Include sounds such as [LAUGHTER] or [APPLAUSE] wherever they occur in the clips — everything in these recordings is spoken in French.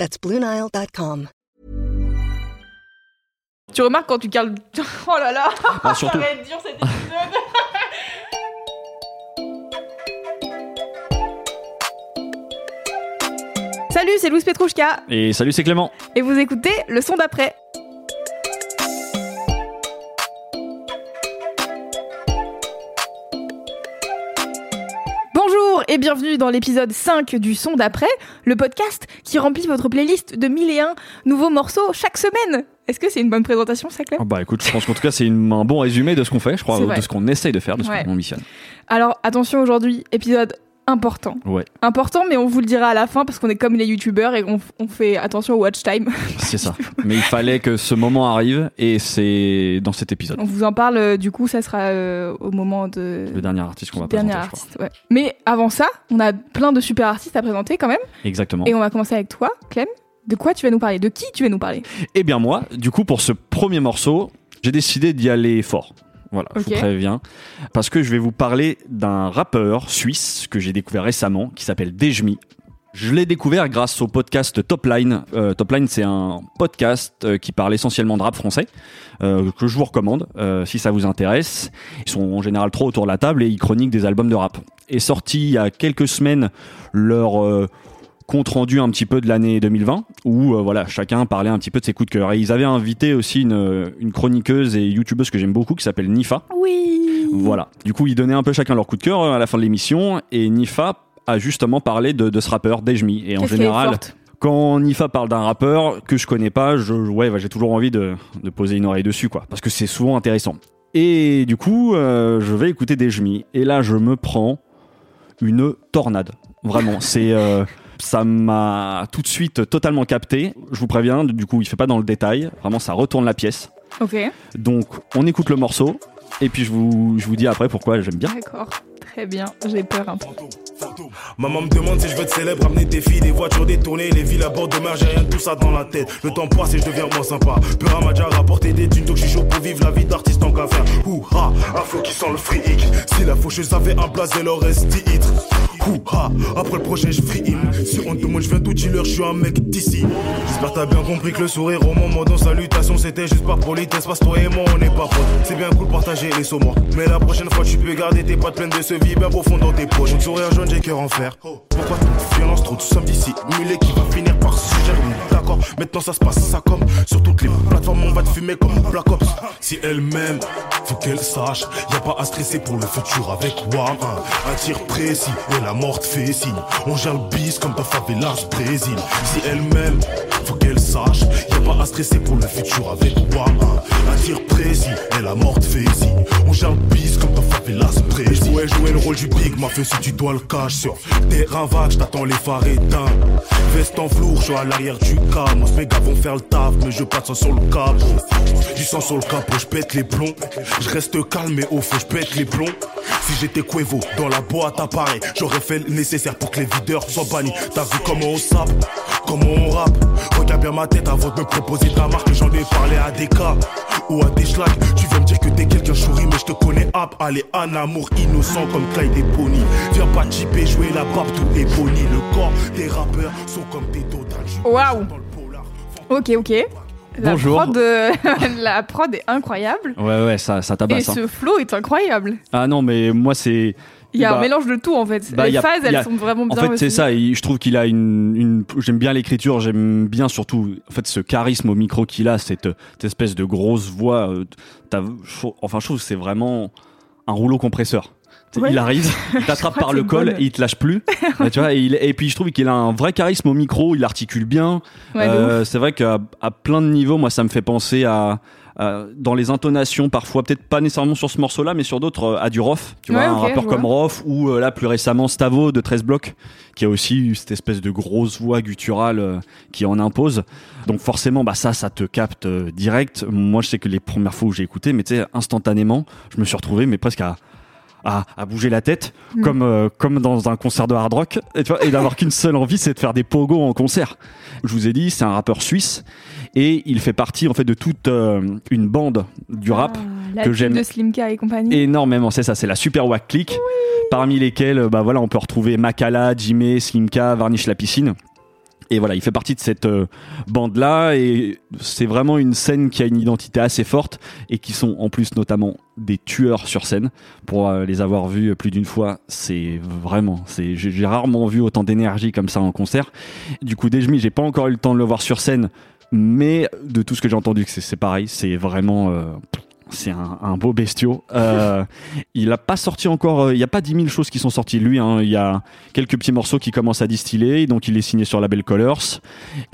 That's BlueNile.com. Tu remarques quand tu cales. [LAUGHS] Oh là là Ah, surtout- Ça va être dur cet épisode [LAUGHS] Salut, c'est Louis Petrouchka Et salut, c'est Clément. et vous écoutez le son d'après. Et bienvenue dans l'épisode 5 du son d'après, le podcast qui remplit votre playlist de 1001 nouveaux morceaux chaque semaine. Est-ce que c'est une bonne présentation, ça, Clem Ah bah écoute, je pense qu'en tout cas, c'est un bon résumé de ce qu'on fait, je crois, de ce qu'on essaye de faire, de ce Ouais. qu'on missionne. Alors attention aujourd'hui, épisode important. Ouais, Important, mais on vous le dira à la fin parce qu'on est comme les youtubeurs et on, on fait attention au watch time. [LAUGHS] c'est ça. [LAUGHS] Mais il fallait que ce moment arrive et c'est dans cet épisode. On vous en parle, euh, du coup, ça sera euh, au moment de. Le dernier artiste qu'on va dernier présenter, crois. artiste. ouais. Mais avant ça, on a plein de super artistes à présenter quand même. Exactement. Et on va commencer avec toi, Clem. De quoi tu vas nous parler? De qui tu vas nous parler? Eh bien moi, du coup, pour ce premier morceau, j'ai décidé d'y aller fort. Voilà, je vous préviens. Parce que je vais vous parler d'un rappeur suisse que j'ai découvert récemment, qui s'appelle Dejmi. Je l'ai découvert grâce au podcast Topline. Euh, Topline, c'est un podcast euh, qui parle essentiellement de rap français, euh, que je vous recommande euh, si ça vous intéresse. Ils sont en général trop autour de la table et ils chroniquent des albums de rap. Est sorti il y a quelques semaines leur compte rendu un petit peu de l'année 2020 où euh, voilà chacun parlait un petit peu de ses coups de cœur. Et ils avaient invité aussi une, une chroniqueuse et youtubeuse que j'aime beaucoup qui s'appelle Nifa. Oui. Voilà. Du coup ils donnaient un peu chacun leur coup de cœur euh, à la fin de l'émission. Et Nifa a justement parlé de, de ce rappeur Dejmi. Et en général quand Nifa parle d'un rappeur que je connais pas je ouais bah, j'ai toujours envie de, de poser une oreille dessus quoi. Parce que c'est souvent intéressant. Et du coup euh, je vais écouter Dejmi. Et là je me prends une tornade. Vraiment c'est euh, ça m'a tout de suite totalement capté. Je vous préviens, du coup, il fait pas dans le détail. Vraiment, ça retourne la pièce. Ok, Donc, on écoute le morceau. Et puis, je vous, je vous dis après pourquoi j'aime bien. d'accord. Très bien, j'ai peur un peu. Maman me demande si je veux être célèbre, amener des filles, des voitures détournées, les villes à bord de mer, j'ai rien de tout ça dans la tête. Le temps passe et je deviens moins sympa. Peur m'a déjà rapporté des thunes, donc je suis chaud pour vivre la vie d'artiste en faire. Ouha, un flow qui sent le fric. Si la faucheuse avait un blaze, elle aurait ce titre. Après le projet, je free in. Si on demande, je viens tout dealer, je suis un mec d'ici. J'espère t'as bien compris que le sourire au moment d'un salutation, c'était juste par politesse. Parce toi et moi, on n'est pas potes. C'est bien cool partager les saumons. Mais la prochaine fois, tu peux garder tes pattes pleines de ce vie bien profond dans tes poches. Mon sourire jaune, j'ai cœur en fer. Pourquoi toute violence, trop de samedi simulé qui va finir par se D'accord, maintenant ça se passe ça comme sur toutes les plateformes, on va te fumer comme Black Ops. Si elle m'aime, faut qu'elle sache, y a pas à stresser pour le futur avec Wam. Un tir précis et la mort te fait signe. On bis comme ta favelas Brésil. Si elle m'aime, faut qu'elle sache, y a pas à stresser pour le futur avec Wam. Un tir précis et la mort te fait signe. On bis comme ta favelas Brésil. Ouais, jouer le rôle du big mafia si tu dois le cash sur terrain vague, les phares éteints. Veste en velours, je suis à l'arrière du cam. Mes gars vont faire le taf, mais je passe sur le capot. Du sang sur le capot, je pète les plombs. Je reste calme, mais au fond, je pète les plombs. Si j'étais Quevo, dans la boîte à j'aurais fait le nécessaire pour que les videurs soient bannis. T'as vu comment on sape, comment on rappe? Regarde bien ma tête avant de me proposer ta marque. J'en ai parlé à des cas ou à des schlags. Tu viens me dire que t'es quelqu'un chouri, mais je te connais hop. Allez, un amour innocent comme Clyde et Bonnie. Viens pas chipper, jouer la barbe, tout est Bonnie. Le corps des rappeurs sont comme des total. Waouh. Ok, ok. La Bonjour. Prod, euh, [LAUGHS] la prod est incroyable. Ouais, ouais, ça, ça Et tabasse. hein. ce flow est incroyable. Ah non, mais moi, c'est. Il y a Bah, un mélange de tout en fait. bah, les a- phases, elles sont vraiment En bien. fait, c'est ça. et Je trouve qu'il a une, une j'aime bien l'écriture. J'aime bien surtout, en fait, ce charisme au micro qu'il a, cette, cette espèce de grosse voix. euh, enfin, je trouve que c'est vraiment un rouleau compresseur. Ouais. Il arrive, [LAUGHS] il t'attrape par le col et il te lâche plus. [LAUGHS] Ouais, tu vois, et, il- et puis je trouve qu'il a un vrai charisme au micro. Il articule bien. Ouais, Euh, c'est vrai qu'à à plein de niveaux, moi, ça me fait penser à, dans les intonations parfois, peut-être pas nécessairement sur ce morceau-là, mais sur d'autres, euh, a du Roth, tu vois, un rappeur comme. Roth ou euh, là plus récemment Stavo de 13 blocs, qui a aussi eu cette espèce de grosse voix gutturale euh, qui en impose. Donc forcément, bah ça, ça te capte euh, direct. Moi, je sais que les premières fois où j'ai écouté, mais tu sais, instantanément, je me suis retrouvé, mais presque à à, à bouger la tête Mm. comme euh, comme dans un concert de hard rock. Et, et d'avoir [LAUGHS] qu'une seule envie c'est de faire des pogos en concert. Je vous ai dit c'est un rappeur suisse et il fait partie en fait de toute euh, une bande du rap Ah, que j'aime de Slimka et compagnie. énormément. C'est ça c'est la super wack click parmi lesquels euh, bah voilà on peut retrouver Makala Jimé Slimka Varnish la piscine et voilà, il fait partie de cette euh, bande-là et c'est vraiment une scène qui a une identité assez forte et qui sont en plus notamment des tueurs sur scène. Pour euh, les avoir vus plus d'une fois, c'est vraiment, c'est j'ai rarement vu autant d'énergie comme ça en concert. Du coup, Dejmi, j'ai pas encore eu le temps de le voir sur scène, mais de tout ce que j'ai entendu, c'est pareil, c'est vraiment euh, c'est un, un beau bestiau. Euh, il a pas sorti encore, euh, il y a pas 10 000 choses qui sont sorties lui. hein. Il y a quelques petits morceaux qui commencent à distiller, donc il est signé sur label Colors.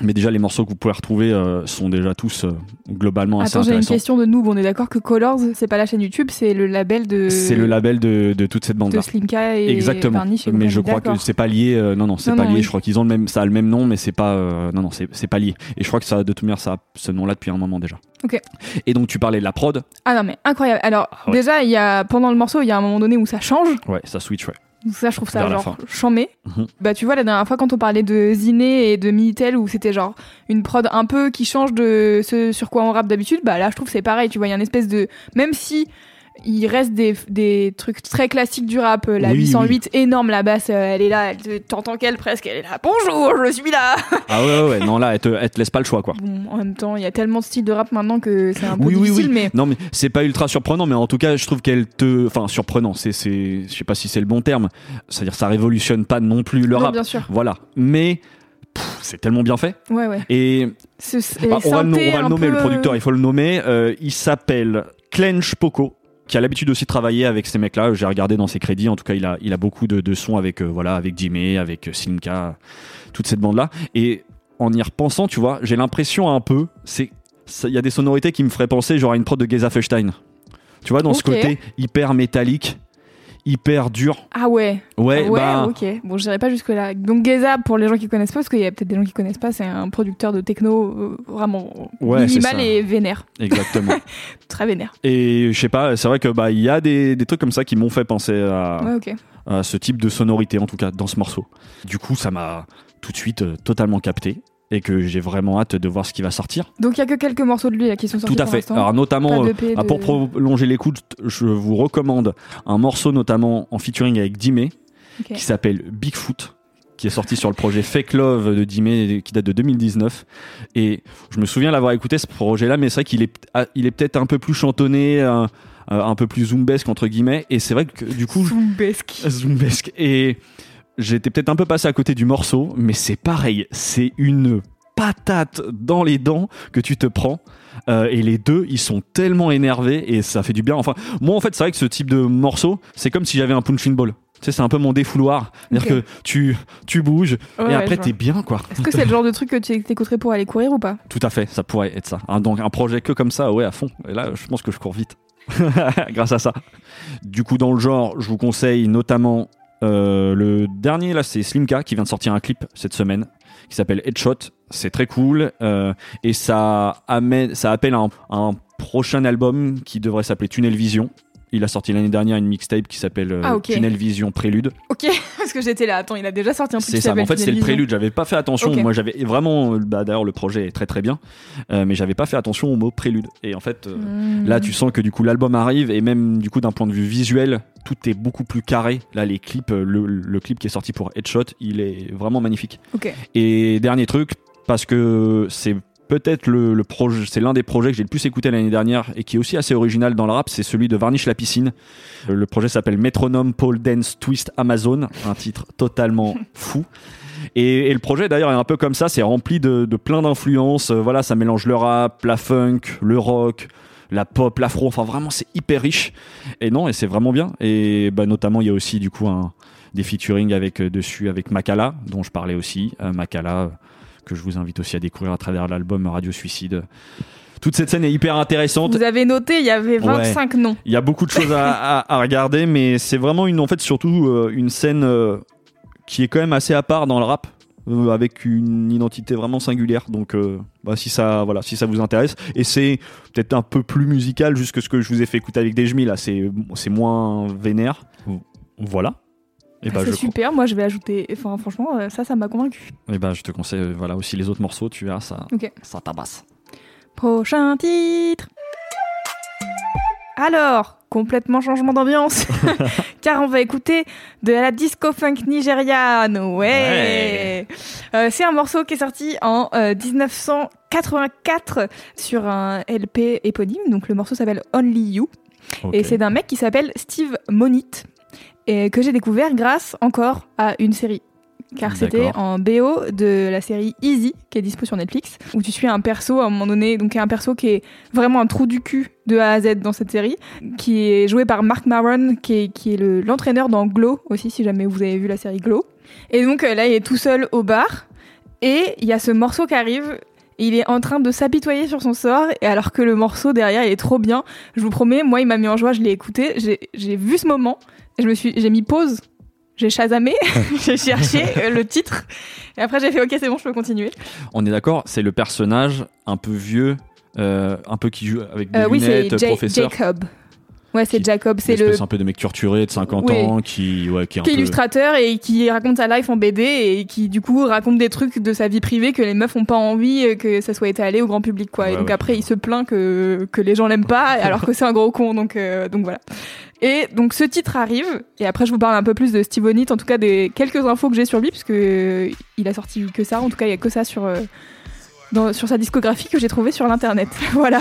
Mais déjà les morceaux que vous pouvez retrouver euh, sont déjà tous euh, globalement assez Attends, j'ai une question de noob. On est d'accord que Colors, c'est pas la chaîne YouTube, c'est le label de. C'est le label de, de toute cette bande de là. Slimka et Exactement. Mais je crois que c'est pas lié. non, non, c'est pas non, lié. oui. Je crois qu'ils ont le même, ça a le même nom, mais c'est pas. non, non, c'est pas lié. Et je crois que ça, de toute manière, ça a ce nom-là depuis un moment déjà. Ok. Et donc tu parlais de la prod. Ah non, mais incroyable. Alors, ouais. déjà, il y a, pendant le morceau, il y a un moment donné où ça change. Ouais, ça switch. Ouais. Donc ça, je trouve ça Vers genre chambé. Mhm. Bah, tu vois, la dernière fois, quand on parlait de Ziné et de Minitel, où c'était genre une prod un peu qui change de ce sur quoi on rappe d'habitude, bah là, je trouve c'est pareil. Tu vois, il y a une espèce de. Même si. Il reste des, des trucs très classiques du rap. La Oui, 808, énorme, la basse, euh, elle est là, t'entends qu'elle presque, elle est là. Bonjour, je suis là. Ah ouais, ouais, ouais. Non, là, elle te, elle te laisse pas le choix, quoi. Bon, en même temps, il y a tellement de styles de rap maintenant que c'est un peu Oui, difficile, oui. mais Non, mais c'est pas ultra surprenant, mais en tout cas, je trouve qu'elle te. Enfin, surprenant, c'est. c'est- Je sais pas si c'est le bon terme. C'est-à-dire, ça révolutionne pas non plus le Non, rap. bien sûr. Voilà. Mais. C'est tellement bien fait. Ouais, ouais. Et Ah, on va, le, synthés on va le un nommer, peu- le producteur, il faut le nommer. Euh, il s'appelle Clench Poco qui a l'habitude aussi de travailler avec ces mecs-là. J'ai regardé dans ses crédits. En tout cas, il a, il a beaucoup de, de sons avec, euh, voilà, avec Jimmy, avec euh, Slimka, toute cette bande-là. Et en y repensant, tu vois, j'ai l'impression un peu, c'est, il y a des sonorités qui me feraient penser genre à une prod de Geza Feinstein. Tu vois, dans ce côté hyper métallique, hyper dur. Ah ouais. Ouais, ouais, bah, ok. Bon, j'irai pas jusque là. Donc Geza, pour les gens qui connaissent pas, parce qu'il y a peut-être des gens qui connaissent pas, c'est un producteur de techno euh, vraiment Ouais, minimal et vénère, exactement. [LAUGHS] très vénère. Et je sais pas, c'est vrai que bah il y a des, des trucs comme ça qui m'ont fait penser à, Ouais, à ce type de sonorité en tout cas dans ce morceau. Du coup, ça m'a tout de suite euh, totalement capté et que j'ai vraiment hâte de voir ce qui va sortir. Donc il y a que quelques morceaux de lui là qui sont sortis tout à fait. Alors notamment euh, ah, de- pour prolonger l'écoute, je vous recommande un morceau notamment en featuring avec Dimé Ok. qui s'appelle Bigfoot qui est sorti sur le projet Fake Love de Dimé qui date de 2019 et je me souviens l'avoir écouté ce projet là mais c'est vrai qu'il est ah, il est peut-être un peu plus chantonné un, un peu plus zoombesque entre guillemets et c'est vrai que du coup Zoombesque. Zoombesque. Et j'étais peut-être un peu passé à côté du morceau, mais c'est pareil. C'est une patate dans les dents que tu te prends. Euh, et les deux, ils sont tellement énervés et ça fait du bien. Enfin, moi, en fait, c'est vrai que ce type de morceau, c'est comme si j'avais un punching ball. Tu sais, c'est un peu mon défouloir. C'est-à-dire que tu, tu bouges Ouais, et après t'es bien, quoi. Est-ce que c'est le genre de truc que tu t'écouterais pour aller courir ou pas? Tout à fait, ça pourrait être ça. Un- donc un projet que comme ça, ouais, à fond. Et là, je pense que je cours vite. [LAUGHS] Grâce à ça. Du coup, dans le genre, je vous conseille notamment euh, le dernier, là, c'est Slimka qui vient de sortir un clip cette semaine qui s'appelle Headshot. C'est très cool euh, et ça, amène, ça appelle un, un prochain album qui devrait s'appeler Tunnel Vision. Il a sorti l'année dernière une mixtape qui s'appelle euh, Ah. Tunnel Vision Prélude. Ok, [LAUGHS] parce que j'étais là. Attends, il a déjà sorti un truc C'est ça. mais En fait, c'est le prélude. J'avais pas fait attention. Moi, j'avais vraiment. euh, Bah, D'ailleurs, le projet est très très bien, Euh, mais j'avais pas fait attention au mot prélude. Et en fait, euh, Hmm. là, tu sens que du coup, l'album arrive et même du coup, d'un point de vue visuel, tout est beaucoup plus carré. Là, les clips, le, le clip qui est sorti pour Headshot, il est vraiment magnifique. Ok. Et dernier truc, parce que c'est peut-être le, le projet, c'est l'un des projets que j'ai le plus écouté l'année dernière et qui est aussi assez original dans le rap, c'est celui de Varnish la piscine. Euh, Le projet s'appelle Metronome Pole Dance Twist Amazon, un titre totalement [LAUGHS] fou. Et, et le projet d'ailleurs est un peu comme ça, c'est rempli de, de plein d'influences. Euh, Voilà, ça mélange le rap, la funk, le rock, la pop, l'afro. Enfin, vraiment, c'est hyper riche. Et non, et c'est vraiment bien. Et bah, notamment, il y a aussi du coup un, des featuring avec euh, dessus avec Makala, dont je parlais aussi. Euh, Makala, que je vous invite aussi à découvrir à travers l'album Radio Suicide. toute cette scène est hyper intéressante. Vous avez noté, il y avait 25 noms. Il y a beaucoup de choses à, [LAUGHS] à- à regarder, mais c'est vraiment une, en fait, surtout euh, une scène euh, qui est quand même assez à part dans le rap, euh, avec une identité vraiment singulière. Donc, euh, bah, si ça, voilà, si ça vous intéresse, et c'est peut-être un peu plus musical, juste que ce que je vous ai fait écouter avec Dejmi là, c'est, c'est moins vénère. Voilà. Et bah, Ah, c'est je, super, moi je vais ajouter. Enfin, franchement, euh, ça, ça m'a convaincu. et bah, je te conseille, euh, voilà, aussi les autres morceaux, tu verras, ça, Ok. ça tabasse. Prochain titre. Alors, complètement changement d'ambiance, [LAUGHS] car on va écouter de la disco funk nigériane. Ouais. Euh, c'est un morceau qui est sorti en euh, 1984 sur un LP éponyme. Donc le morceau s'appelle Only You et c'est d'un mec qui s'appelle Steve Monit et que j'ai découvert grâce encore à une série. Car c'était en BO de la série Easy, qui est dispo sur Netflix, où tu suis un perso à un moment donné, donc un perso qui est vraiment un trou du cul de A à Z dans cette série, qui est joué par Mark Maron, qui est, qui est le- l'entraîneur dans Glow aussi, si jamais vous avez vu la série Glow. Et donc euh, là, il est tout seul au bar, et il y a ce morceau qui arrive, il est en train de s'apitoyer sur son sort, et alors que le morceau derrière, il est trop bien. Je vous promets, moi, il m'a mis en joie, je l'ai écouté, j'ai- vu ce moment, je me suis, j'ai mis pause, j'ai chasamé, [LAUGHS] j'ai cherché euh, le titre, et après j'ai fait ok, c'est bon, je peux continuer. On est d'accord, c'est le personnage un peu vieux, euh, un peu qui joue avec des Euh, oui, c'est lunettes, Ja- professeur. Jacob. Ouais, c'est Jacob, c'est le un peu de mec torturé de 50 Oui. ans qui, ouais, qui est un qui est peu... illustrateur et qui raconte sa life en BD et qui du coup raconte des trucs de sa vie privée que les meufs ont pas envie euh, que ça soit étalé au grand public quoi. et donc ouais. après il se plaint que que les gens l'aiment pas [LAUGHS] alors que c'est un gros con donc euh, donc voilà. Et donc ce titre arrive et après je vous parle un peu plus de Steve O'Neill en tout cas des quelques infos que j'ai sur lui puisque euh, il a sorti que ça en tout cas il y a que ça sur euh, sur sa discographie que j'ai trouvé sur l'internet. voilà.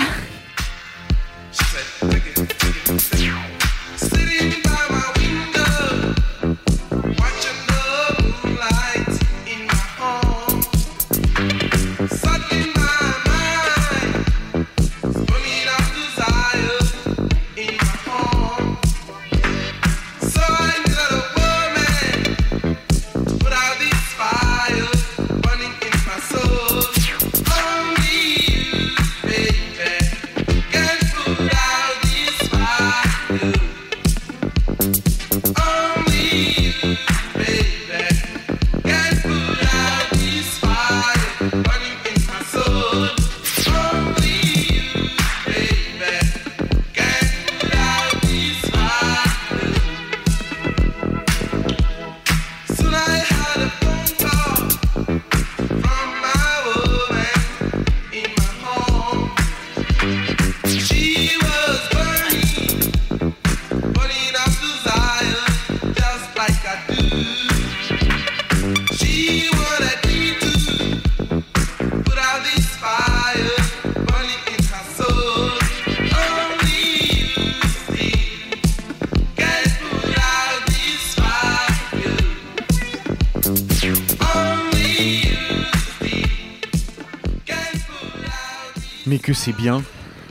Mais que c'est bien.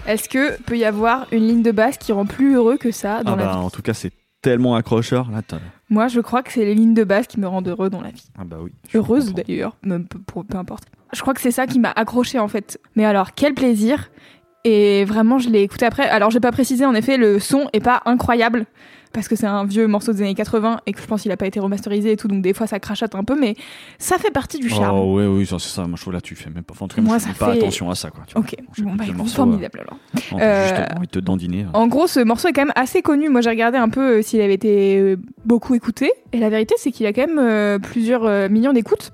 Est-ce que peut y avoir une ligne de basse qui rend plus heureux que ça dans Ah la bah, vie en tout cas, c'est tellement accrocheur. Là, Moi, je crois que c'est les lignes de basse qui me rendent heureux dans la vie. ah bah oui. je Heureuse d'ailleurs, même peu, pour- peu importe. Je crois que c'est ça qui m'a accroché en fait. Mais alors, quel plaisir Et vraiment, je l'ai écouté après. Alors, j'ai pas précisé, en effet, le son est pas incroyable parce que c'est un vieux morceau des années 80 et que je pense qu'il a pas été remasterisé et tout, donc des fois ça crachote un peu, mais ça fait partie du charme. Oh ouais, oui, ça, c'est ça. Moi, je trouve là, tu fais même pas. Enfin, en tout cas, Moi, je fais pas fait- attention à ça, quoi. tu vois. Ok, J'écoute bon bah écoute, morceau, formidable alors. euh, Euh, Juste envie de te dandiner. En gros, ce morceau est quand même assez connu. Moi, j'ai regardé un peu euh, s'il avait été euh, beaucoup écouté. Et la vérité, c'est qu'il a quand même euh, plusieurs euh, millions d'écoutes.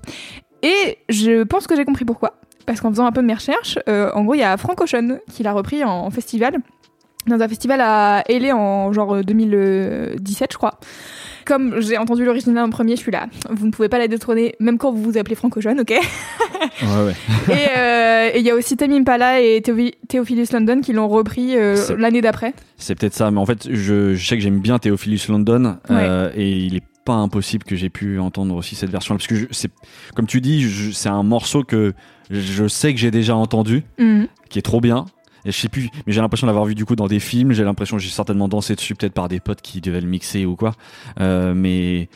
Et je pense que j'ai compris pourquoi. Parce qu'en faisant un peu de mes recherches, euh, en gros, il y a Frank Ocean qui l'a repris en, en festival. Dans un festival à LA en genre euh, 2017, je crois. Comme j'ai entendu l'original en premier, je suis là. Vous ne pouvez pas la détrôner, même quand vous vous appelez Frank Ocean, ok? [LAUGHS] Ouais, ouais. Et euh, il y a aussi Tame Impala et Theophilus London qui l'ont repris euh, l'année d'après. C'est peut-être ça, mais en fait, je, je sais que j'aime bien Theophilus London euh, et il est pas impossible que j'ai pu entendre aussi cette version-là parce que c'est, comme tu dis, c'est un morceau que je sais que j'ai déjà entendu, Mhm. qui est trop bien. Et je sais plus, mais j'ai l'impression de l'avoir vu du coup dans des films. J'ai l'impression que j'ai certainement dansé dessus peut-être par des potes qui devaient le mixer ou quoi. Euh, mais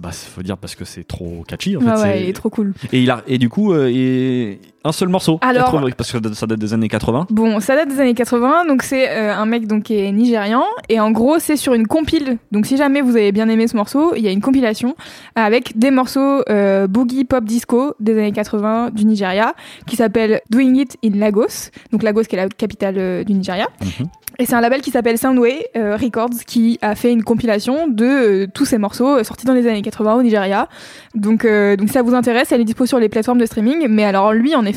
bah, faut dire parce que c'est trop catchy en fait. Ouais, c'est- ouais, il est trop cool. Et il a et du coup euh, et un seul morceau. Alors- 80, parce que ça date des années 80. Bon, ça date des années 80, donc c'est euh, un mec donc qui est nigérian et en gros c'est sur une compile. Donc si jamais vous avez bien aimé ce morceau, il y a une compilation avec des morceaux euh, boogie pop disco des années 80 du Nigeria qui s'appelle Doing It in Lagos. Donc Lagos qui est la capitale euh, du Nigeria. Mhm. Et c'est un label qui s'appelle Soundway euh, Records qui a fait une compilation de euh, tous ces morceaux euh, sortis dans les années 80 au Nigeria. Donc, donc si ça vous intéresse, elle est dispo sur les plateformes de streaming. Mais alors lui, en effet,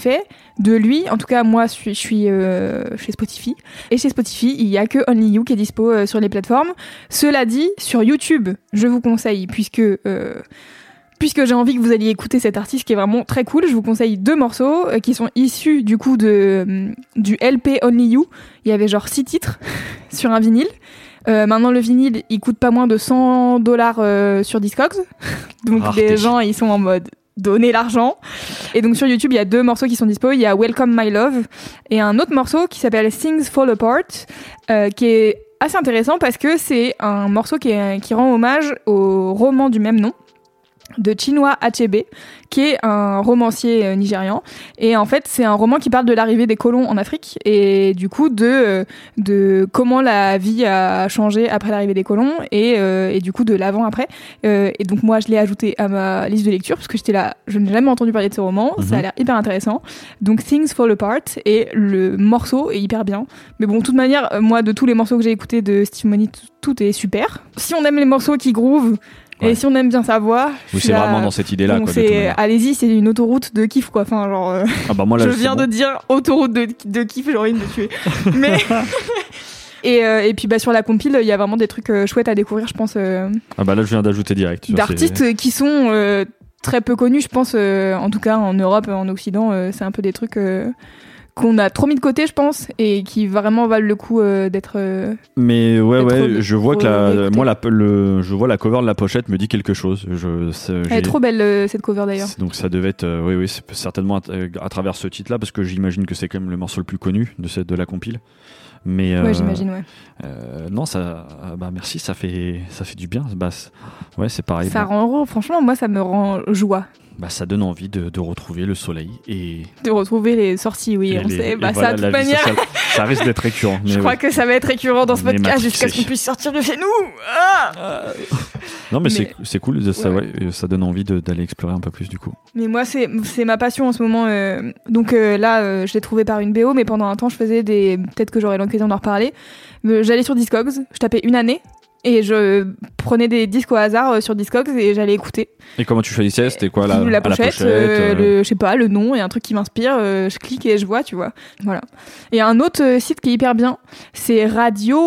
de lui, en tout cas moi, je suis, je suis euh, chez Spotify. Et chez Spotify, il y a que Only You qui est dispo euh, sur les plateformes. Cela dit, sur YouTube, je vous conseille, puisque euh, puisque j'ai envie que vous alliez écouter cet artiste qui est vraiment très cool, je vous conseille deux morceaux qui sont issus du coup de euh, du LP Only You. Il y avait genre six titres [LAUGHS] sur un vinyle. Euh, maintenant, le vinyle, il coûte pas moins de 100 dollars euh, sur Discogs. [LAUGHS] Donc, Rareté. les gens, ils sont en mode donner l'argent. Et donc, sur YouTube, il y a deux morceaux qui sont dispo. Il y a Welcome My Love et un autre morceau qui s'appelle Things Fall Apart, euh, qui est assez intéressant parce que c'est un morceau qui, qui rend hommage au roman du même nom de Chinua Achebe, qui est un romancier euh, nigérian. Et en fait, c'est un roman qui parle de l'arrivée des colons en Afrique et du coup de, euh, de comment la vie a changé après l'arrivée des colons et, euh, et du coup de l'avant-après. Euh, et donc moi, je l'ai ajouté à ma liste de lecture parce que j'étais là, je n'ai jamais entendu parler de ce roman. Ça a Mhm. l'air hyper intéressant. Donc Things Fall Apart et le morceau est hyper bien. Mais bon, de toute manière, moi, de tous les morceaux que j'ai écoutés de Steve Money, tout est super. Si on aime les morceaux qui groove Ouais. et si on aime bien sa voix, je Oui, c'est vraiment dans cette idée-là. allez-y, c'est une autoroute de kiff quoi. Enfin genre, euh, Ah bah moi là, je viens bon. de dire autoroute de, de kiff, j'ai envie de me tuer. [LAUGHS] Mais [LAUGHS] et, euh, et puis bah sur la compile, il y a vraiment des trucs euh, chouettes à découvrir, je pense, euh, Ah bah là, je viens d'ajouter direct. d'artistes qui sont très peu connus, je pense. en tout cas en Europe, en Occident, c'est un peu des trucs. Qu'on a trop mis de côté, je pense, et qui vraiment valent le coup euh, d'être. euh, Mais ouais, ouais, je vois que la, moi, la, le, je vois la cover de la pochette me dit quelque chose. Je, Elle est trop belle euh, cette cover d'ailleurs. Donc ça devait être, oui, oui, certainement à, à travers ce titre-là, parce que j'imagine que c'est quand même le morceau le plus connu de cette de la compile. Mais Ouais, j'imagine, ouais. non, ça, ah, bah merci, ça fait, ça fait du bien. Bah, ouais, c'est pareil. Ça bah, rend heureux, franchement, moi ça me rend joie bah, ça donne envie de, de retrouver le soleil et. de retrouver les sorties, oui, et on les- sait. Bah, voilà, ça, de toute manière, sociale. ça risque d'être récurrent. je crois que ça va être récurrent dans ce podcast jusqu'à ce qu'on puisse sortir de chez nous. Ah Non, mais, mais- c'est cool, ça, Ouais. ouais, ça donne envie d'aller explorer un peu plus du coup. Mais moi, c'est ma passion en ce moment. euh, donc euh, là, euh, je l'ai trouvé par une BO, mais pendant un temps, je faisais des. Peut-être que j'aurai l'occasion d'en reparler. Euh, J'allais sur Discogs, je tapais une année. Et je prenais des disques au hasard euh, sur Discogs et j'allais écouter. Et comment tu choisissais C'était quoi la, la à pochette, euh, euh, le, je sais pas, le nom et un truc qui m'inspire, euh, je clique et je vois, tu vois. Voilà. Et un autre euh, site qui est hyper bien, c'est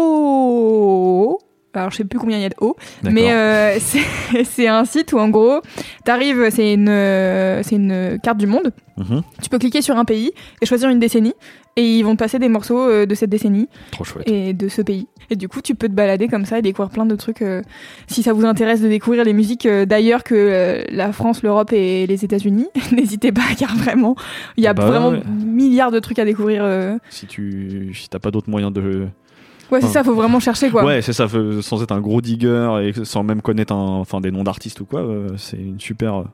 Radio. Alors je sais plus combien il y a de O, mais [LAUGHS] c'est un site où en gros, t'arrives, c'est une c'est une carte du monde. Mhm. Tu peux cliquer sur un pays et choisir une décennie, et ils vont te passer des morceaux de cette décennie Trop chouette. et de ce pays. Et du coup, tu peux te balader comme ça et découvrir plein de trucs. euh, si ça vous intéresse de découvrir les musiques euh, d'ailleurs que euh, la France, l'Europe et les États-Unis, [LAUGHS] n'hésitez pas, car vraiment, il y a Bah vraiment ouais. milliards de trucs à découvrir. Si tu si t'as pas d'autres moyens de. Ouais, c'est Ah. ça, faut vraiment chercher quoi. Ouais, c'est ça, sans être un gros digger et sans même connaître un, enfin, des noms d'artistes ou quoi, c'est une super,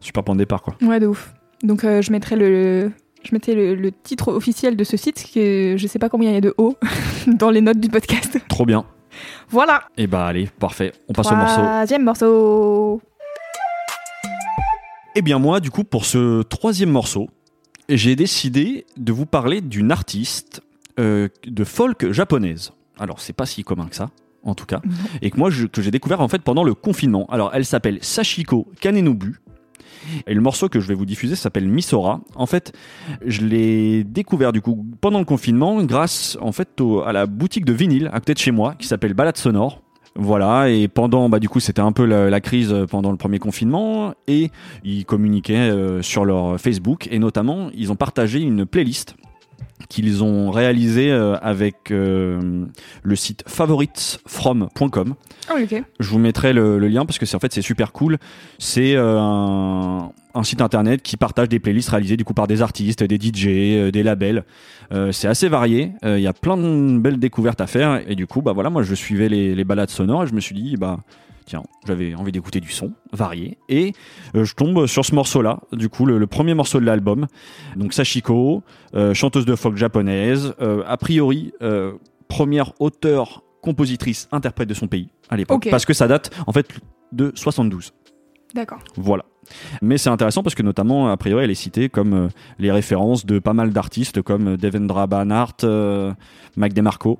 super point de départ quoi. Ouais, de ouf. Donc euh, je mettrai le, je mettais le, le titre officiel de ce site, qui est, je sais pas combien il y a de O, [LAUGHS] dans les notes du podcast. Trop bien. Voilà. Et bah allez, parfait. On passe au morceau. Troisième morceau. Eh bien moi, du coup, pour ce troisième morceau, j'ai décidé de vous parler d'une artiste euh, de folk japonaise. Alors c'est pas si commun que ça, en tout cas, et que moi je- que j'ai découvert en fait pendant le confinement. Alors elle s'appelle Sachiko Kanenobu. Et le morceau que je vais vous diffuser s'appelle Misora. En fait, je l'ai découvert du coup pendant le confinement grâce en fait à la boutique de vinyle à côté de chez moi qui s'appelle Balade Sonore. Voilà, et pendant, bah du coup, c'était un peu la, crise pendant le premier confinement, et ils communiquaient euh, sur leur Facebook, et notamment, ils ont partagé une playlist qu'ils ont réalisée euh, avec euh, le site favoritesfrom.com. Ah. Je vous mettrai le, le lien parce que c'est en fait c'est super cool. C'est euh, un, un site internet qui partage des playlists réalisées du coup par des artistes, des DJ, euh, des labels. C'est assez varié. Il y a plein de belles découvertes à faire et du coup bah voilà moi je suivais les, les balades sonores et je me suis dit bah tiens, j'avais envie d'écouter du son varié et euh, je tombe sur ce morceau-là, du coup le, le premier morceau de l'album. Donc Sachiko, euh, chanteuse de folk japonaise, euh, a priori première auteure, compositrice, interprète de son pays à l'époque, parce que ça date en fait de 72. D'accord. Voilà. Mais c'est intéressant parce que notamment, a priori, elle est citée comme euh, les références de pas mal d'artistes comme Devendra Banhart, euh, Mike DeMarco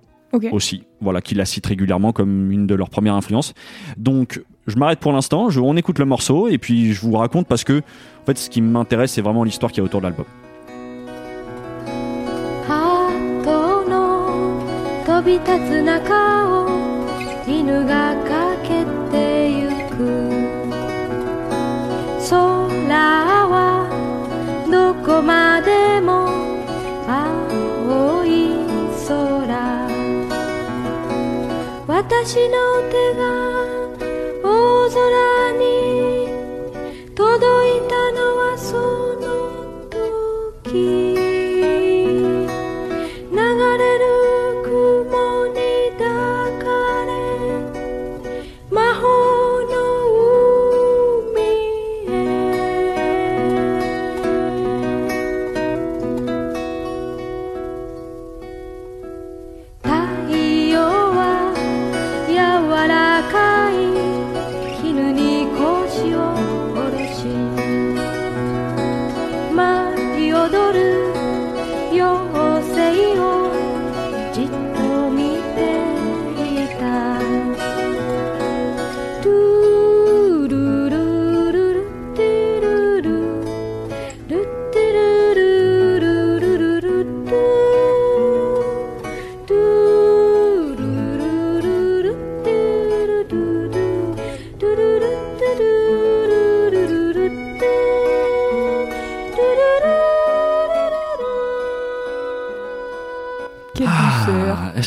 Aussi, voilà, qui la citent régulièrement comme une de leurs premières influences. Donc, je m'arrête pour l'instant, on écoute le morceau et puis je vous raconte parce que, en fait, ce qui m'intéresse, c'est vraiment l'histoire qu'il y a autour de l'album. ハ私の手が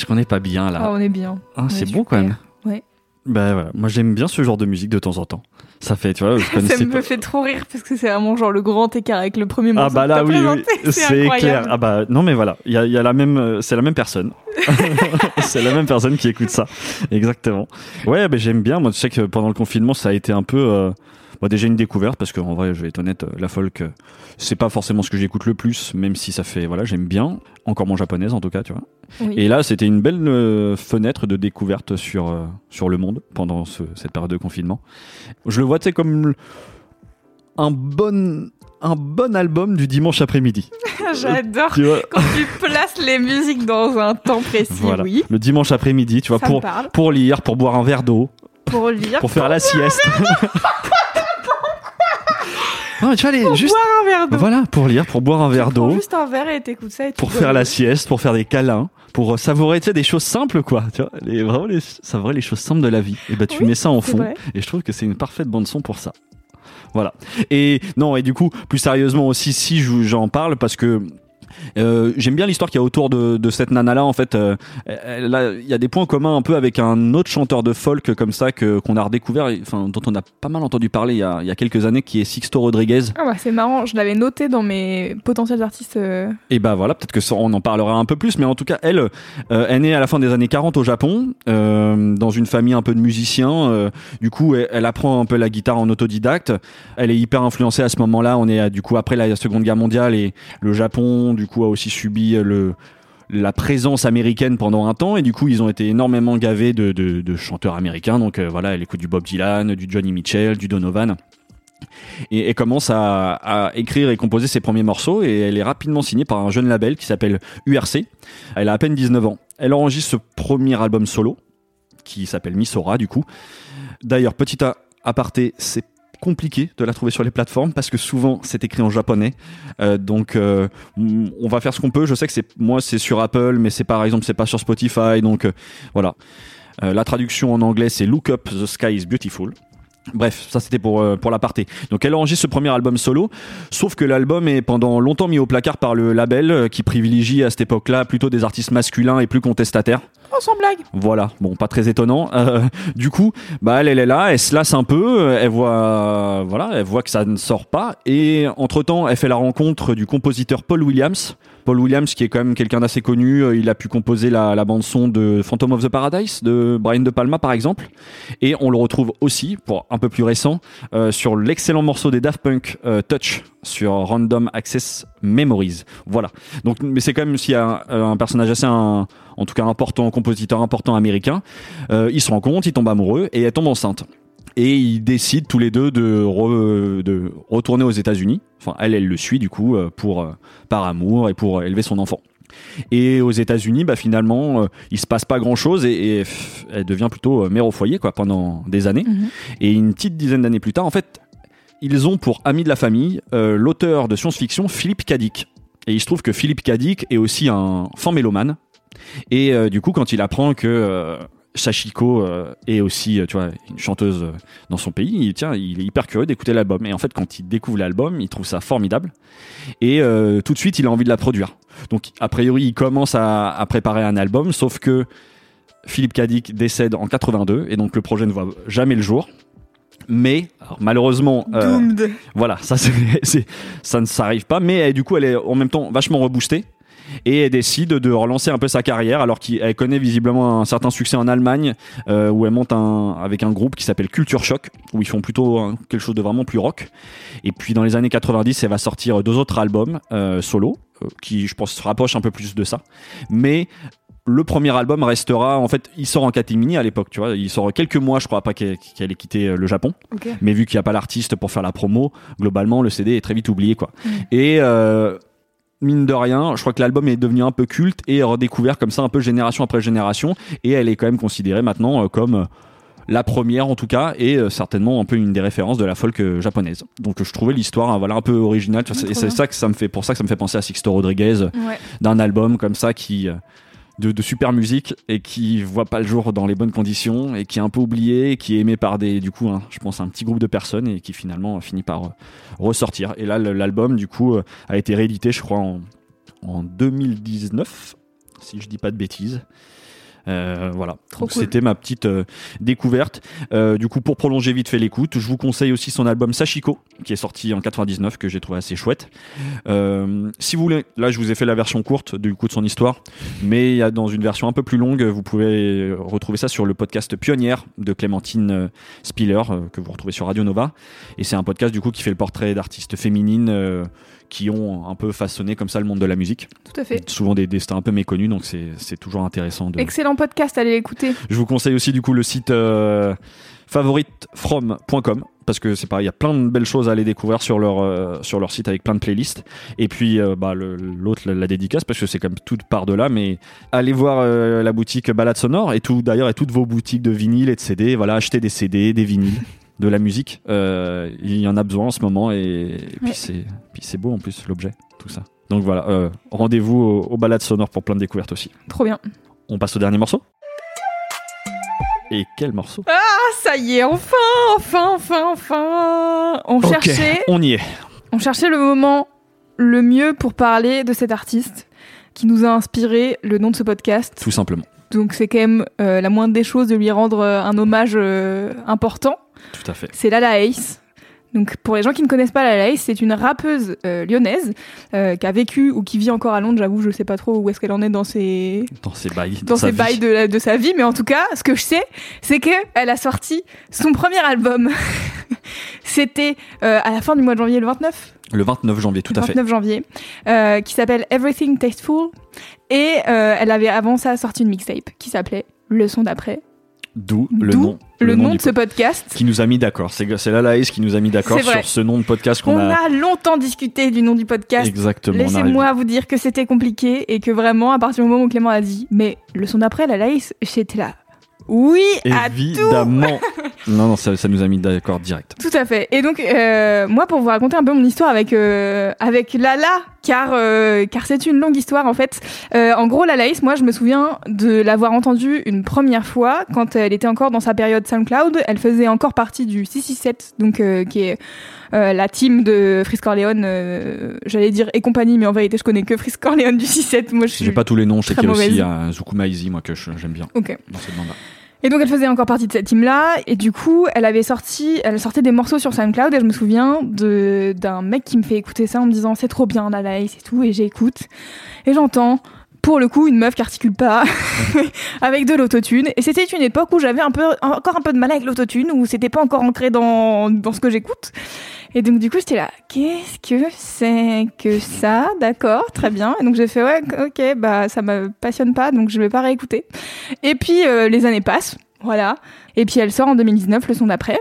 Ah, est-ce qu'on n'est pas bien là Ah, on est bien. Ah, C'est bon quand même. Ouais. Bah voilà, moi j'aime bien ce genre de musique de temps en temps. Ça fait, tu vois, je [LAUGHS] Ça me pas. fait trop rire parce que c'est vraiment genre le grand écart avec le premier Ah morceau bah que là oui, oui, [LAUGHS] c'est clair. Ah bah non mais voilà, il y a, il y a la même, euh, c'est la même personne. [LAUGHS] c'est la même personne qui écoute ça, exactement. Ouais, bah, j'aime bien. Moi, tu sais que pendant le confinement, ça a été un peu, euh, bah, déjà une découverte parce qu'en vrai, je vais être honnête, euh, la folk, euh, c'est pas forcément ce que j'écoute le plus, même si ça fait, voilà, j'aime bien. Encore mon japonaise en tout cas, tu vois. Oui. Et là, c'était une belle euh, fenêtre de découverte sur, euh, sur le monde pendant ce- cette période de confinement. Je le vois, tu sais, comme un bon, un bon album du dimanche après-midi. [LAUGHS] J'adore Tu quand tu places les musiques dans un temps précis. Voilà. Oui. Le dimanche après-midi, tu vois, Ça pour, pour lire, pour boire un verre d'eau, Pour lire. pour faire la sieste. [LAUGHS] non, mais tu vois, les, Pour juste, boire un verre d'eau. voilà, pour lire, pour boire un verre d'eau, Juste un verre et t'écoutes ça. Et pour faire la sieste, pour faire des câlins, pour savourer, tu sais, des choses simples, quoi. Tu vois, les, vraiment, les, savourer les choses simples de la vie. Et bah, tu Oui, mets ça en fond. vrai. Et je trouve que c'est une parfaite bande son pour ça. Voilà. Et non, et du coup, plus sérieusement aussi, si je- j'en parle, parce que euh, j'aime bien l'histoire qu'il y a autour de, de cette nana là en fait euh, il y a des points communs un peu avec un autre chanteur de folk comme ça que qu'on a redécouvert enfin dont on a pas mal entendu parler il y a, il y a quelques années qui est Sixto Rodriguez Ah bah c'est marrant, je l'avais noté dans mes potentiels artistes. euh, et bah voilà, peut-être que ça, on en parlera un peu plus, mais en tout cas, elle, euh, elle est née à la fin des années 40 au Japon, dans une famille un peu de musiciens. du coup, elle, elle apprend un peu la guitare en autodidacte. Elle est hyper influencée à ce moment-là. On est du coup après la Seconde Guerre mondiale et le Japon, du coup, a aussi subi euh, le la présence américaine pendant un temps et du coup ils ont été énormément gavés de, de, chanteurs américains donc euh, voilà elle écoute du Bob Dylan du Johnny Mitchell du Donovan et commence à, écrire et composer ses premiers morceaux et elle est rapidement signée par un jeune label qui s'appelle URC. Elle a à peine 19 ans. Elle enregistre ce premier album solo qui s'appelle Misora du coup. D'ailleurs, petit aparté, c'est compliqué de la trouver sur les plateformes parce que souvent c'est écrit en japonais. Euh, donc euh, mm, on va faire ce qu'on peut. Je sais que c'est moi c'est sur Apple mais c'est par exemple c'est pas sur Spotify donc euh, voilà. La traduction en anglais c'est Look Up the Sky is Beautiful. Bref, ça c'était pour euh, pour l'aparté. Donc elle enregistre ce premier album solo, sauf que l'album est pendant longtemps mis au placard par le label qui privilégie à cette époque-là plutôt des artistes masculins et plus contestataires. Oh, sans blague. Voilà, bon, pas très étonnant. Euh, du coup, bah elle, est là, elle se lasse un peu, elle voit, voilà, elle voit que ça ne sort pas, et entre temps, elle fait la rencontre du compositeur Paul Williams. Paul Williams, qui est quand même quelqu'un d'assez connu, euh, il a pu composer la, bande son de Phantom of the Paradise de Brian De Palma, par exemple, et on le retrouve aussi, pour un peu plus récent, euh, sur l'excellent morceau des Daft Punk euh, Touch sur Random Access Memories. Voilà. Donc, mais c'est quand même s'il y a un, personnage assez, en tout cas important, compositeur important américain. Euh, ils se rencontrent, ils tombent amoureux et elle tombe enceinte. Et ils décident tous les deux de, re- de retourner aux États-Unis. Enfin, elle, elle le suit du coup euh, pour euh, par amour et pour élever son enfant. Et aux États-Unis, bah finalement, euh, il se passe pas grand-chose et, et, pff, elle devient plutôt euh, mère au foyer quoi pendant des années. Mhm. Et une petite dizaine d'années plus tard, en fait, ils ont pour ami de la famille euh, l'auteur de science-fiction Philippe Cadic. Et il se trouve que Philippe Cadic est aussi un fan mélomane. Et euh, du coup, quand il apprend que euh, Sachiko euh, est aussi, tu vois, une chanteuse dans son pays, il, tiens, il est hyper curieux d'écouter l'album. Et en fait, quand il découvre l'album, il trouve ça formidable. Et euh, tout de suite, il a envie de la produire. Donc, a priori, il commence à, à préparer un album, sauf que Philippe Cadic décède en 82, et donc le projet ne voit jamais le jour. Mais alors, malheureusement, euh, voilà, [LAUGHS] ça, ne s'arrive pas. Mais euh, du coup, elle est en même temps vachement reboostée. Et elle décide de relancer un peu sa carrière alors qu'elle connaît visiblement un certain succès en Allemagne euh, où elle monte un, avec un groupe qui s'appelle Culture Shock où ils font plutôt hein, quelque chose de vraiment plus rock. Et puis dans les années 90 elle va sortir deux autres albums euh, solo euh, qui je pense se rapprochent un peu plus de ça. Mais le premier album restera en fait il sort en catimini à l'époque tu vois il sort quelques mois je crois après qu'elle, ait quitté le Japon mais vu qu'il n'y a pas l'artiste pour faire la promo, globalement, le CD est très vite oublié, quoi. Mm. Et mine de rien, je crois que l'album est devenu un peu culte et redécouvert comme ça, un peu génération après génération. Et elle est quand même considérée maintenant euh, comme euh, la première, en tout cas, et euh, certainement un peu une des références de la folk japonaise. Donc je trouvais l'histoire, hein, voilà, un peu originale. Mm, c'est- ça que ça me fait, pour ça que ça me fait penser à Sixto Rodriguez, Ouais. d'un album comme ça qui de, super musique et qui voit pas le jour dans les bonnes conditions et qui est un peu oublié et qui est aimé par des du coup hein, je pense un petit groupe de personnes et qui finalement finit par euh, ressortir. Et là l'album du coup euh, a été réédité je crois en, en 2019 si je dis pas de bêtises voilà, Donc, cool. c'était ma petite euh, découverte. Euh, du coup, pour prolonger vite fait l'écoute, je vous conseille aussi son album Sachiko, qui est sorti en 99, que j'ai trouvé assez chouette. Euh, si vous voulez, là, je vous ai fait la version courte du coup de son histoire, mais il y a dans une version un peu plus longue, vous pouvez retrouver ça sur le podcast Pionnière de Clémentine euh, Spiller, euh, que vous retrouvez sur Radio Nova. Et c'est un podcast du coup qui fait le portrait d'artistes féminines euh, qui ont un peu façonné comme ça le monde de la musique. Tout à fait. Souvent des destins un peu méconnus, donc c'est toujours intéressant de. Excellent podcast, allez l'écouter. Je vous conseille aussi du coup le site euh, favoritefrom.com parce que c'est pareil, il y a plein de belles choses à aller découvrir sur leur euh, sur leur site avec plein de playlists. Et puis euh, bah, l'autre la, la dédicace parce que c'est comme tout part de là, mais allez voir euh, la boutique Balade Sonore et tout d'ailleurs et toutes vos boutiques de vinyle et de CD. Voilà, achetez des CD, des vinyles. De la musique, Euh, il y en a besoin en ce moment et, et puis Ouais. c'est beau en plus l'objet, tout ça. Donc voilà, euh, rendez-vous au, au Balade Sonore pour plein de découvertes aussi. Trop bien. On passe au dernier morceau. Et quel morceau? Ah, ça y est, enfin, enfin, enfin, enfin. On cherchait, on y est. on cherchait le moment le mieux pour parler de cet artiste qui nous a inspiré le nom de ce podcast. Tout simplement. Donc c'est quand même euh, la moindre des choses de lui rendre euh, un hommage euh, important. Tout à fait. C'est Lala Ace. Donc pour les gens qui ne connaissent pas Lala Ace, c'est une rappeuse euh, lyonnaise euh, qui a vécu ou qui vit encore à Londres. J'avoue, je sais pas trop où est-ce qu'elle en est dans ses Dans ses bails. dans ses bails de, la- de sa vie, mais en tout cas, ce que je sais, c'est que elle a sorti son premier album. [LAUGHS] C'était euh, à la fin du mois de janvier, le 29, Le 29 janvier, tout à fait. 29 janvier, euh, qui s'appelle Everything Tasteful. Et euh, elle avait avant ça sorti une mixtape qui s'appelait Le son d'après. D'où le nom. Le, nom de ce pod- podcast. Qui nous a mis d'accord. C'est Lala Ace qui nous a mis d'accord sur ce nom de podcast On qu'on a. a longtemps discuté du nom du podcast. Exactement. on. Laissez-moi vous dire que c'était compliqué et que vraiment, à partir du moment où Clément a dit, mais le son d'après, la Laïs, j'étais là. Oui, à tout. Évidemment. non, non, ça, ça nous a mis d'accord direct. Tout à fait. Et donc, euh, moi, pour vous raconter un peu mon histoire avec euh, avec Lala, car euh, car c'est une longue histoire en fait. Euh, en gros, Lalaïs, moi, je me souviens de l'avoir entendue une première fois quand elle était encore dans sa période SoundCloud. Elle faisait encore partie du 667, donc euh, qui est euh, la team de Frisk Corleone. euh, J'allais dire et compagnie, mais en vérité, je connais que Frisk Corleone du 67. Moi, je suis J'ai pas tous les noms, je sais qu'il y a aussi un Zukuma Easy, moi, que j'aime bien Ok. dans cette bande-là. Et donc elle faisait encore partie de cette team-là, et du coup elle avait sorti, elle sortait des morceaux sur SoundCloud, et je me souviens d'un mec qui me fait écouter ça en me disant c'est trop bien la laïs et tout, et j'écoute, et j'entends pour le coup une meuf qui articule pas [LAUGHS] avec de l'autotune, et c'était une époque où j'avais un peu encore un peu de mal avec l'autotune, où c'était pas encore ancré dans dans ce que j'écoute, et donc du coup j'étais là qu'est-ce que c'est que ça, d'accord, très bien, et donc j'ai fait ouais ok bah ça me passionne pas, donc je vais pas réécouter. Et puis euh, les années passent, voilà. Et puis elle sort en 2019, le son d'après.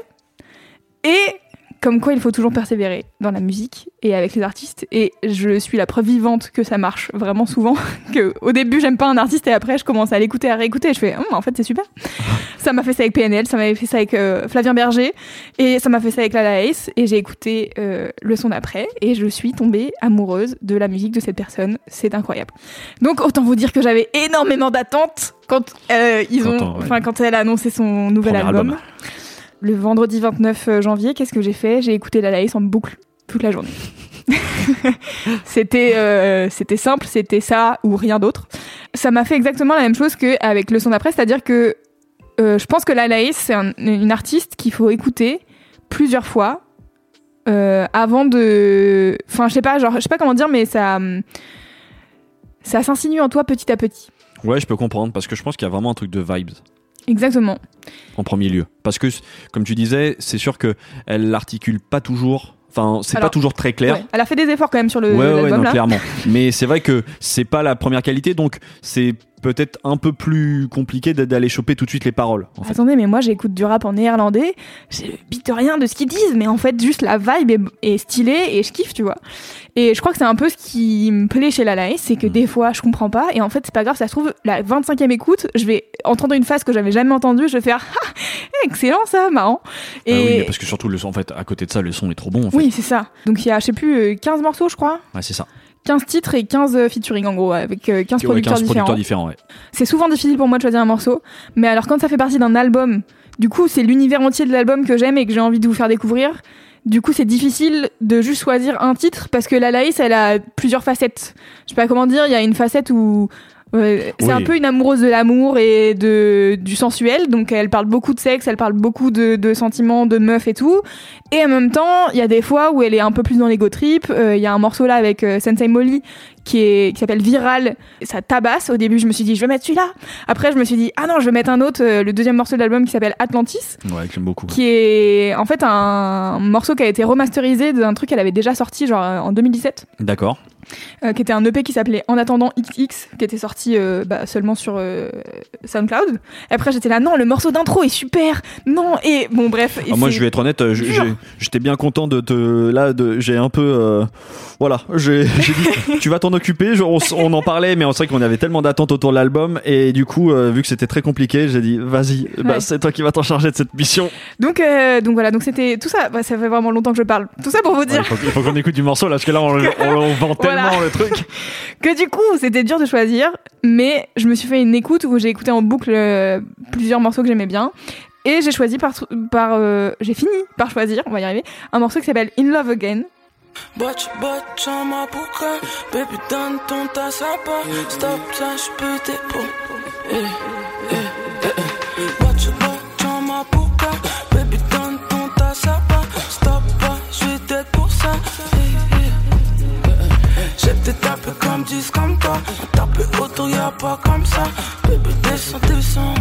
Et comme quoi il faut toujours persévérer dans la musique et avec les artistes. Et je suis la preuve vivante que ça marche vraiment souvent. [LAUGHS] que au début j'aime pas un artiste et après je commence à l'écouter, à réécouter. Et je fais, Hum, en fait c'est super. [LAUGHS] ça m'a fait ça avec PNL, ça m'avait fait ça avec euh, Flavien Berger et ça m'a fait ça avec Lala Ace. Et j'ai écouté euh, le son d'après et je suis tombée amoureuse de la musique de cette personne. C'est incroyable. Donc autant vous dire que j'avais énormément d'attentes quand euh, ils ont, ouais. enfin quand elle a annoncé son nouvel album. Le vendredi 29 janvier, qu'est-ce que j'ai fait? J'ai écouté la Laïs en boucle toute la journée. [LAUGHS] c'était euh, c'était simple, c'était ça ou rien d'autre. Ça m'a fait exactement la même chose qu'avec le son d'après, c'est-à-dire que euh, je pense que la Laïs c'est un- une artiste qu'il faut écouter plusieurs fois euh, avant de, enfin je sais pas, genre je sais pas comment dire, mais ça ça s'insinue en toi petit à petit. Ouais, je peux comprendre, parce que je pense qu'il y a vraiment un truc de vibes. Exactement. en premier lieu. Parce que, comme tu disais, c'est sûr que elle l'articule pas toujours. Enfin, c'est pas toujours très clair. Ouais. Elle a fait des efforts quand même sur le Ouais, ouais, non, là. clairement. Mais c'est vrai que c'est pas la première qualité, donc c'est peut-être un peu plus compliqué d'a- d'aller choper tout de suite les paroles. En fait. Attendez, mais moi j'écoute du rap en néerlandais, je bite rien de ce qu'ils disent, mais en fait juste la vibe est, est stylée et je kiffe, tu vois. Et je crois que c'est un peu ce qui me plaît chez la c'est que Mm. des fois je comprends pas, et en fait c'est pas grave, ça se trouve, la 25e écoute, je vais entendre une phase que j'avais jamais entendue, je vais faire ah, excellent ça, marrant. Ah oui, Et mais parce que surtout le son, en fait, à côté de ça, le son est trop bon. En fait. oui, c'est ça. Donc il y a, je sais plus, euh, 15 morceaux, je crois. Ouais, c'est ça. 15 titres et 15 featuring en gros, avec euh, 15 Ouais, producteurs 15 différents. différents, ouais. C'est souvent difficile pour moi de choisir un morceau, mais alors quand ça fait partie d'un album, du coup c'est l'univers entier de l'album que j'aime et que j'ai envie de vous faire découvrir. Du coup, c'est difficile de juste choisir un titre parce que la Laïs, elle a plusieurs facettes. Je sais pas comment dire, il y a une facette où euh, c'est Oui. un peu une amoureuse de l'amour et de du sensuel, donc elle parle beaucoup de sexe, elle parle beaucoup de, de sentiments, de meufs et tout. Et en même temps, il y a des fois où elle est un peu plus dans l'ego trip. Euh, Il y a un morceau là avec euh, Sensei Molly qui est qui s'appelle Viral. Ça tabasse. Au début, je me suis dit je vais mettre celui-là. Après, je me suis dit ah non, je vais mettre un autre, euh, le deuxième morceau de l'album qui s'appelle Atlantis, Ouais, que j'aime beaucoup. qui est en fait un morceau qui a été remasterisé d'un truc qu'elle avait déjà sorti genre en 2017, D'accord. Euh, qui était un EP qui s'appelait En attendant XX, qui était sorti euh, bah, seulement sur euh, SoundCloud. Et après, j'étais là non, le morceau d'intro est super. Non et bon bref. et Ah, moi, je vais être honnête, euh, j'étais bien content de te. Là, j'ai un peu. voilà, [LAUGHS] j'ai dit, tu vas t'en occuper. On, en parlait, mais on sait qu'on avait tellement d'attentes autour de l'album. Et du coup, vu que c'était très compliqué, j'ai dit, vas-y, bah, Ouais. c'est toi qui vas t'en charger de cette mission. Donc, donc voilà, donc c'était tout ça. Bah, ça fait vraiment longtemps que je parle. Tout ça pour vous Ouais, dire il faut, qu'on écoute du morceau là, parce que là, on, on- on [LAUGHS] vend tellement Voilà. le truc. [LAUGHS] que du coup, c'était dur de choisir, mais je me suis fait une écoute où j'ai écouté en boucle euh, plusieurs morceaux que j'aimais bien. Et j'ai choisi par, par euh, j'ai fini par choisir, on va y arriver, un morceau qui s'appelle In Love Again. Botch, botch en ma boucle Baby, donne ton tasse à pas Stop, ça, j'peux t'épaule Eh, eh, eh, eh. J'ai peut-être tapé comme 10 comme toi. Tapé autour, y'a pas comme ça. Baby, descends, descends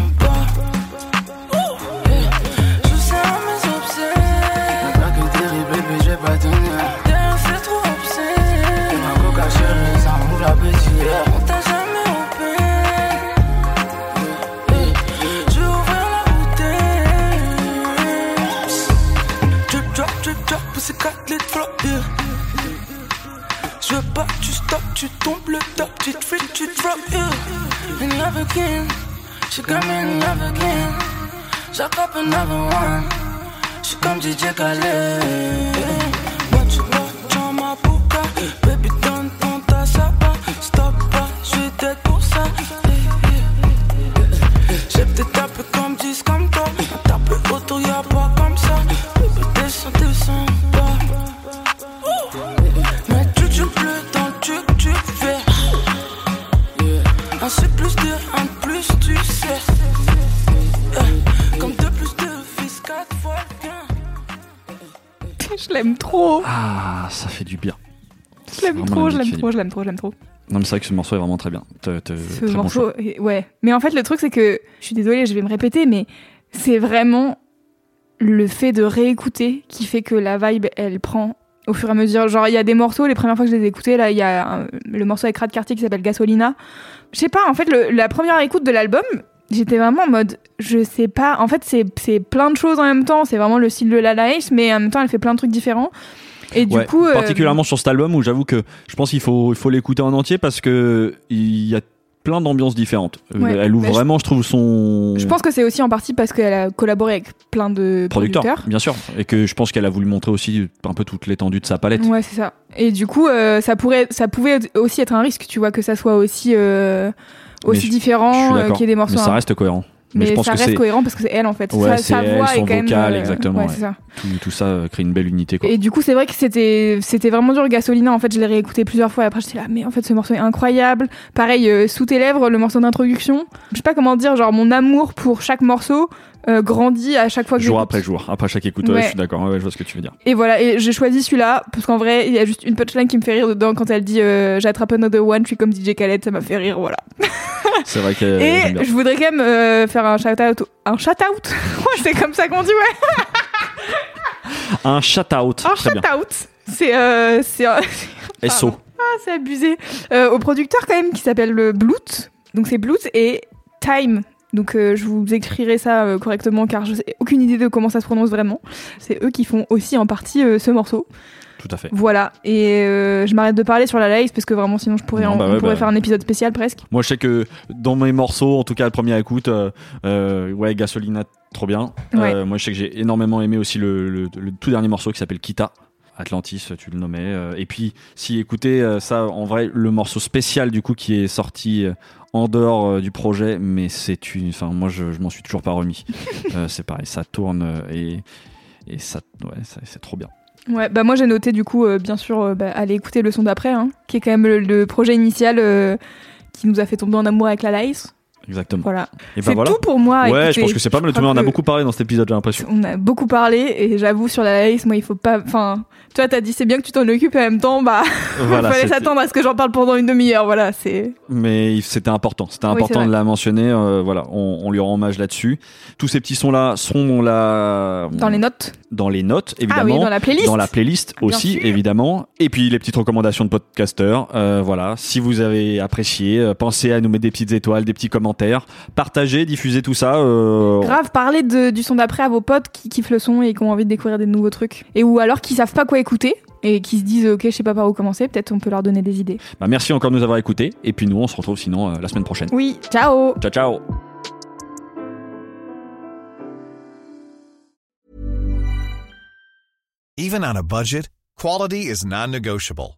another one. She come DJ Khaled. Ça fait du bien. Je l'aime trop, je l'aime trop, je l'aime trop, je l'aime trop. Non, mais c'est vrai que ce morceau est vraiment très bien. Ce très morceau, ouais. Mais en fait, le truc, c'est que, je suis désolée, je vais me répéter, mais c'est vraiment le fait de réécouter qui fait que la vibe, elle prend au fur et à mesure. Genre, il y a des morceaux, les premières fois que je les ai écoutés, là, il y a un- le morceau avec Rad Cartier qui s'appelle Gasolina. Je sais pas, en fait, le- la première écoute de l'album, j'étais vraiment en mode, je sais pas, en fait, c'est c'est plein de choses en même temps, c'est vraiment le style de la Laïs, mais en même temps, elle fait plein de trucs différents. Et du Ouais, coup. euh, particulièrement sur cet album où j'avoue que je pense qu'il faut, il faut l'écouter en entier parce que il y a plein d'ambiances différentes. Euh, Ouais, Elle ouvre vraiment, je trouve, son Je pense que c'est aussi en partie parce qu'elle a collaboré avec plein de producteur, producteurs. bien sûr, et que je pense qu'elle a voulu montrer aussi un peu toute l'étendue de sa palette. Ouais, c'est ça. Et du coup, euh, ça pourrait, ça pouvait aussi être un risque, tu vois, que ça soit aussi euh, aussi je- différent, qu'il y ait des morceaux. Mais ça reste cohérent. Mais Mais, je pense ça que reste cohérent parce que c'est elle en fait. Ouais, sa, c'est sa elle, voix son est quand vocal, même. euh, exactement, ouais, ouais. c'est ça. tout, tout ça euh, crée une belle unité. Quoi. Et du coup, c'est vrai que c'était c'était vraiment dur Gasolina. En fait, je l'ai réécouté plusieurs fois. Et après, j'étais là, mais en fait, ce morceau est incroyable. Pareil, euh, sous tes lèvres, le morceau d'introduction. Je sais pas comment dire, genre mon amour pour chaque morceau euh, grandit à chaque fois que jour après jour, après chaque écoute, ouais, je suis d'accord, je vois ce que tu veux dire. Et voilà, et j'ai choisi celui-là parce qu'en vrai, il y a juste une punchline qui me fait rire dedans quand elle dit euh, j'attrape another one, je suis comme DJ Khaled, ça m'a fait rire, voilà. [LAUGHS] C'est vrai que et je voudrais quand même euh, faire un shout out, un shout out, [LAUGHS] c'est comme ça qu'on dit ouais, [LAUGHS] un shout out, un très shout bien. out. C'est euh, c'est un- SO. [LAUGHS] pardon. Ah, c'est abusé. Euh, au producteur quand même qui s'appelle le Bloot. Donc c'est Bloot et Time. Donc euh, je vous écrirai ça euh, correctement car je n'ai aucune idée de comment ça se prononce vraiment. C'est eux qui font aussi en partie euh, ce morceau. Tout à fait. Voilà. Et je m'arrête de parler sur la live parce que vraiment sinon je pourrais, Non, en- bah on ouais, pourrait bah. faire un épisode spécial presque. Moi, je sais que dans mes morceaux, en tout cas, la première écoute, ouais, Gasolina, trop bien. Ouais. Moi, je sais que j'ai énormément aimé aussi le, le- le tout dernier morceau qui s'appelle Kita. Atlantis, tu le nommais. euh, et puis, si écoutez euh, ça, en vrai, le morceau spécial du coup qui est sorti euh, en dehors du projet, mais c'est une. Enfin, moi, je, je m'en suis toujours pas remis. [LAUGHS] Euh, c'est pareil, ça tourne et et ça, ouais, ça- c'est trop bien. Ouais, bah moi j'ai noté du coup, euh, bien sûr, euh, bah, aller écouter le son d'après, hein, qui est quand même le, le projet initial qui nous a fait tomber en amour avec la Lice. Exactement. Voilà. Et ben c'est voilà. tout pour moi. Ouais, écoutez. je pense que c'est pas mal. En a beaucoup parlé dans cet épisode, j'ai l'impression. On a beaucoup parlé et j'avoue sur la Lice, moi il faut pas. Enfin, tu vois, t'as dit c'est bien que tu t'en occupes et en même temps, bah, [LAUGHS] Voilà, fallait c'était- s'attendre à ce que j'en parle pendant une demi-heure. Voilà, c'est. mais c'était important. C'était Oui, important de la mentionner. euh, voilà, on, on lui rend hommage là-dessus. Tous ces petits sons-là seront dans la Dans les notes. dans les notes, Ah évidemment. oui, dans la playlist. Dans la playlist aussi, sûr. évidemment. Et puis les petites recommandations de podcasteurs. Euh, voilà, si vous avez apprécié, euh, pensez à nous mettre des petites étoiles, des petits commentaires, partagez, diffusez tout ça. euh, Grave, parlez de, du son d'après à vos potes qui kiffent le son et qui ont envie de découvrir des nouveaux trucs. Et ou alors qui savent pas quoi écouter et qui se disent ok, je sais pas par où commencer, peut-être on peut leur donner des idées. bah, merci encore de nous avoir écoutés. Et puis nous, on se retrouve sinon euh, la semaine prochaine. Oui, ciao Ciao, ciao. Even on a budget, quality is non-negotiable.